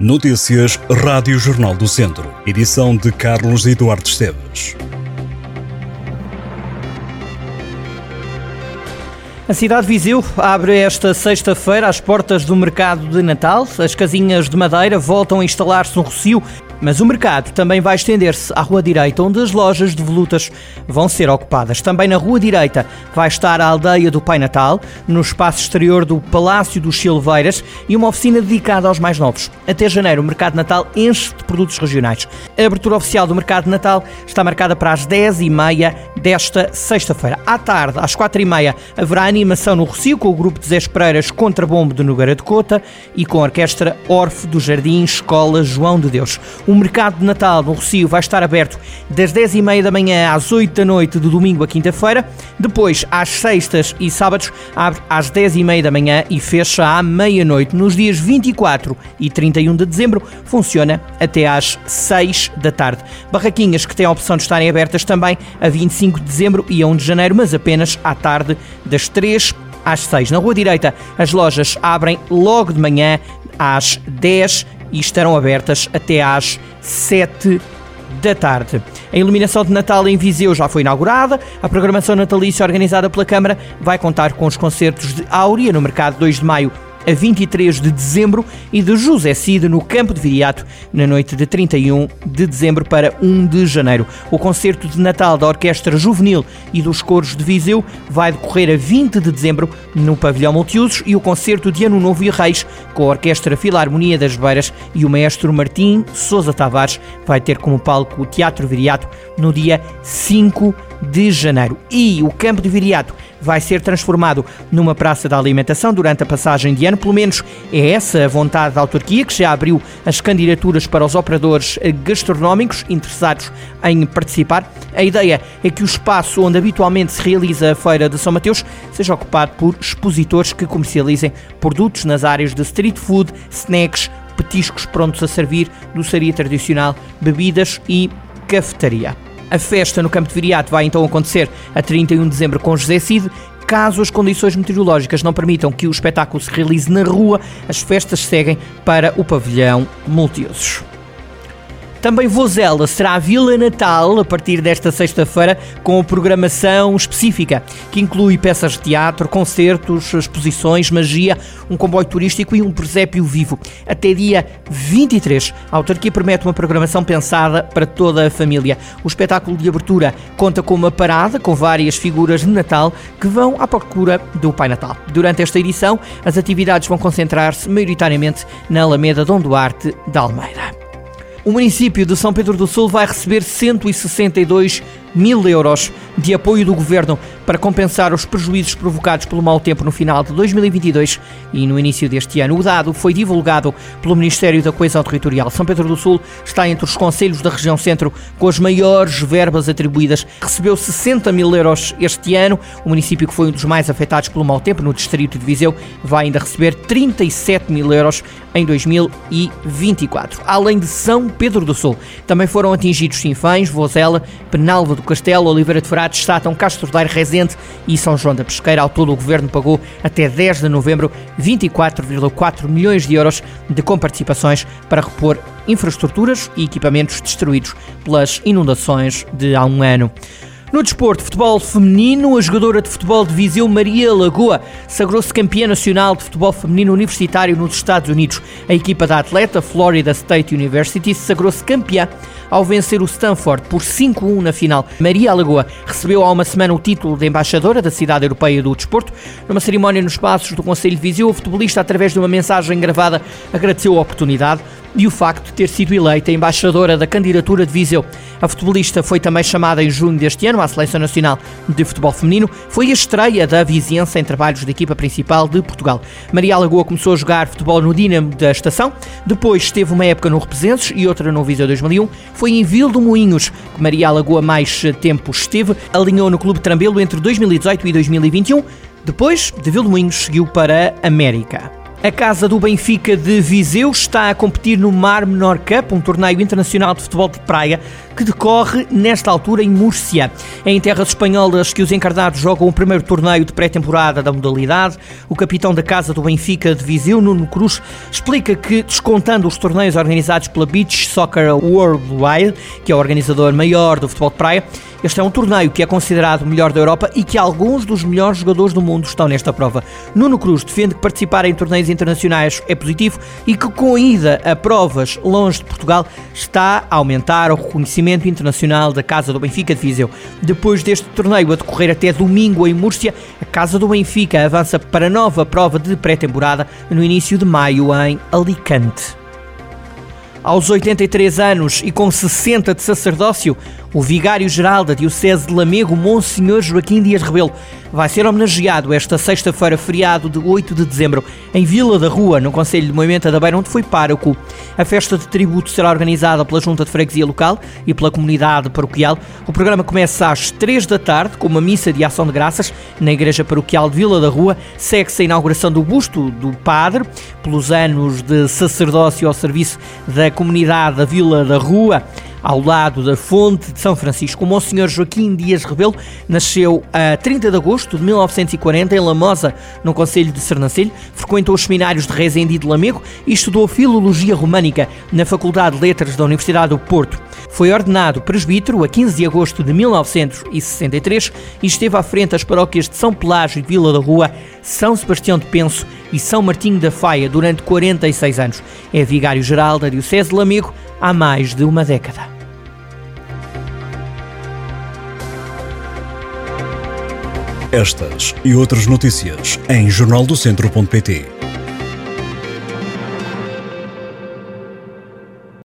Notícias Rádio Jornal do Centro. Edição de Carlos Eduardo Esteves. A cidade de Viseu abre esta sexta-feira as portas do mercado de Natal. As casinhas de madeira voltam a instalar-se no Rocio mas o mercado também vai estender-se à Rua Direita, onde as lojas de volutas vão ser ocupadas. Também na Rua Direita vai estar a aldeia do Pai Natal, no espaço exterior do Palácio dos Silveiras e uma oficina dedicada aos mais novos. Até janeiro, o Mercado Natal enche de produtos regionais. A abertura oficial do Mercado Natal está marcada para as 10h30 desta sexta-feira. À tarde, às 4h30, haverá animação no Rocio com o grupo de Zé Pereiras Contrabombo de Nogueira de Cota e com a orquestra Orfe do Jardim Escola João de Deus. O mercado de Natal no Rocio vai estar aberto das 10h30 da manhã às 8 da noite, de domingo a quinta-feira. Depois, às sextas e sábados, abre às 10h30 da manhã e fecha à meia-noite. Nos dias 24 e 31 de dezembro, funciona até às 6 da tarde. Barraquinhas que têm a opção de estarem abertas também a 25 de dezembro e a 1 de janeiro, mas apenas à tarde, das 3 às 6. Na Rua Direita, as lojas abrem logo de manhã às 10 e estarão abertas até às 7 da tarde. A iluminação de Natal em Viseu já foi inaugurada. A programação natalícia organizada pela Câmara vai contar com os concertos de Áurea no mercado 2 de maio a 23 de dezembro e de José Cid no Campo de Viriato na noite de 31 de dezembro para 1 de janeiro. O concerto de Natal da Orquestra Juvenil e dos Coros de Viseu vai decorrer a 20 de dezembro no Pavilhão Multiusos e o concerto de Ano Novo e Reis com a Orquestra Filarmonia das Beiras e o maestro Martim Sousa Tavares vai ter como palco o Teatro Viriato no dia 5 de janeiro. E o Campo de Viriato vai ser transformado numa praça da alimentação durante a passagem de ano. Pelo menos é essa a vontade da autarquia, que já abriu as candidaturas para os operadores gastronómicos interessados em participar. A ideia é que o espaço onde habitualmente se realiza a Feira de São Mateus seja ocupado por expositores que comercializem produtos nas áreas de street food, snacks, petiscos prontos a servir, doçaria tradicional, bebidas e cafetaria. A festa no Campo de Viriato vai então acontecer a 31 de dezembro com José Cid. Caso as condições meteorológicas não permitam que o espetáculo se realize na rua, as festas seguem para o pavilhão multiusos. Também Vozela será a Vila Natal a partir desta sexta-feira com programação específica, que inclui peças de teatro, concertos, exposições, magia, um comboio turístico e um presépio vivo. Até dia 23, a autarquia promete uma programação pensada para toda a família. O espetáculo de abertura conta com uma parada com várias figuras de Natal que vão à procura do Pai Natal. Durante esta edição, as atividades vão concentrar-se maioritariamente na Alameda Dom Duarte da Almeida. O município de São Pedro do Sul vai receber 162 mil euros de apoio do governo para compensar os prejuízos provocados pelo mau tempo no final de 2022 e no início deste ano. O dado foi divulgado pelo Ministério da Coesão Territorial. São Pedro do Sul está entre os conselhos da região centro com as maiores verbas atribuídas. Recebeu 60 mil euros este ano. O município que foi um dos mais afetados pelo mau tempo no distrito de Viseu vai ainda receber 37 mil euros em 2024. Além de São Pedro do Sul, também foram atingidos Sinfãs, Vozela, Penalva do Castelo, Oliveira de Frades, Sátão, Castro Daire, Rezende e São João da Pesqueira. Ao todo, o Governo pagou até 10 de novembro 24,4 milhões de euros de comparticipações para repor infraestruturas e equipamentos destruídos pelas inundações de há um ano. No desporto, futebol feminino, a jogadora de futebol de Viseu, Maria Lagoa, sagrou-se campeã nacional de futebol feminino universitário nos Estados Unidos. A equipa da atleta, Florida State University, sagrou-se campeã ao vencer o Stanford por 5-1 na final. Maria Lagoa recebeu há uma semana o título de embaixadora da cidade europeia do desporto. Numa cerimónia nos passos do Conselho de Viseu, o futebolista, através de uma mensagem gravada, agradeceu a oportunidade e o facto de ter sido eleita embaixadora da candidatura de Viseu. A futebolista foi também chamada em junho deste ano à Seleção Nacional de Futebol Feminino. Foi a estreia da vizinhança em trabalhos da equipa principal de Portugal. Maria Alagoa começou a jogar futebol no Dinamo da Estação, depois esteve uma época no Represenses e outra no Viseu 2001. Foi em Vildo Moinhos que Maria Alagoa mais tempo esteve. Alinhou no Clube Trambelo entre 2018 e 2021. Depois, de Vildo Moinhos, seguiu para América. A casa do Benfica de Viseu está a competir no Mar Menor Cup, um torneio internacional de futebol de praia que decorre nesta altura em Múrcia. É em terras espanholas que os encarnados jogam o primeiro torneio de pré-temporada da modalidade. O capitão da casa do Benfica de Viseu, Nuno Cruz, explica que, descontando os torneios organizados pela Beach Soccer Worldwide, que é o organizador maior do futebol de praia, este é um torneio que é considerado o melhor da Europa e que alguns dos melhores jogadores do mundo estão nesta prova. Nuno Cruz defende que participar em torneios internacionais é positivo e que com a ida a provas longe de Portugal está a aumentar o reconhecimento internacional da Casa do Benfica de Viseu. Depois deste torneio a decorrer até domingo em Múrcia, a Casa do Benfica avança para a nova prova de pré-temporada no início de maio em Alicante. Aos 83 anos e com 60 de sacerdócio, o vigário-geral da Diocese de Lamego, Monsenhor Joaquim Dias Rebelo, vai ser homenageado esta sexta-feira, feriado de 8 de dezembro, em Vila da Rua, no Conselho de Moimenta da Beira, onde foi pároco. A festa de tributo será organizada pela Junta de Freguesia Local e pela comunidade paroquial. O programa começa às 3 da tarde, com uma missa de ação de graças na Igreja Paroquial de Vila da Rua. Segue-se a inauguração do busto do padre, pelos anos de sacerdócio ao serviço da comunidade da Vila da Rua ao lado da fonte de São Francisco. O Monsenhor Joaquim Dias Rebelo nasceu a 30 de agosto de 1940 em Lamosa, no Conselho de Sernancelho, frequentou os seminários de Rezende e de Lamego e estudou Filologia Românica na Faculdade de Letras da Universidade do Porto. Foi ordenado presbítero a 15 de agosto de 1963 e esteve à frente das paróquias de São Pelágio e Vila da Rua, São Sebastião de Penso e São Martinho da Faia durante 46 anos. É vigário-geral da Diocese de Lamego há mais de uma década. Estas e outras notícias em jornaldocentro.pt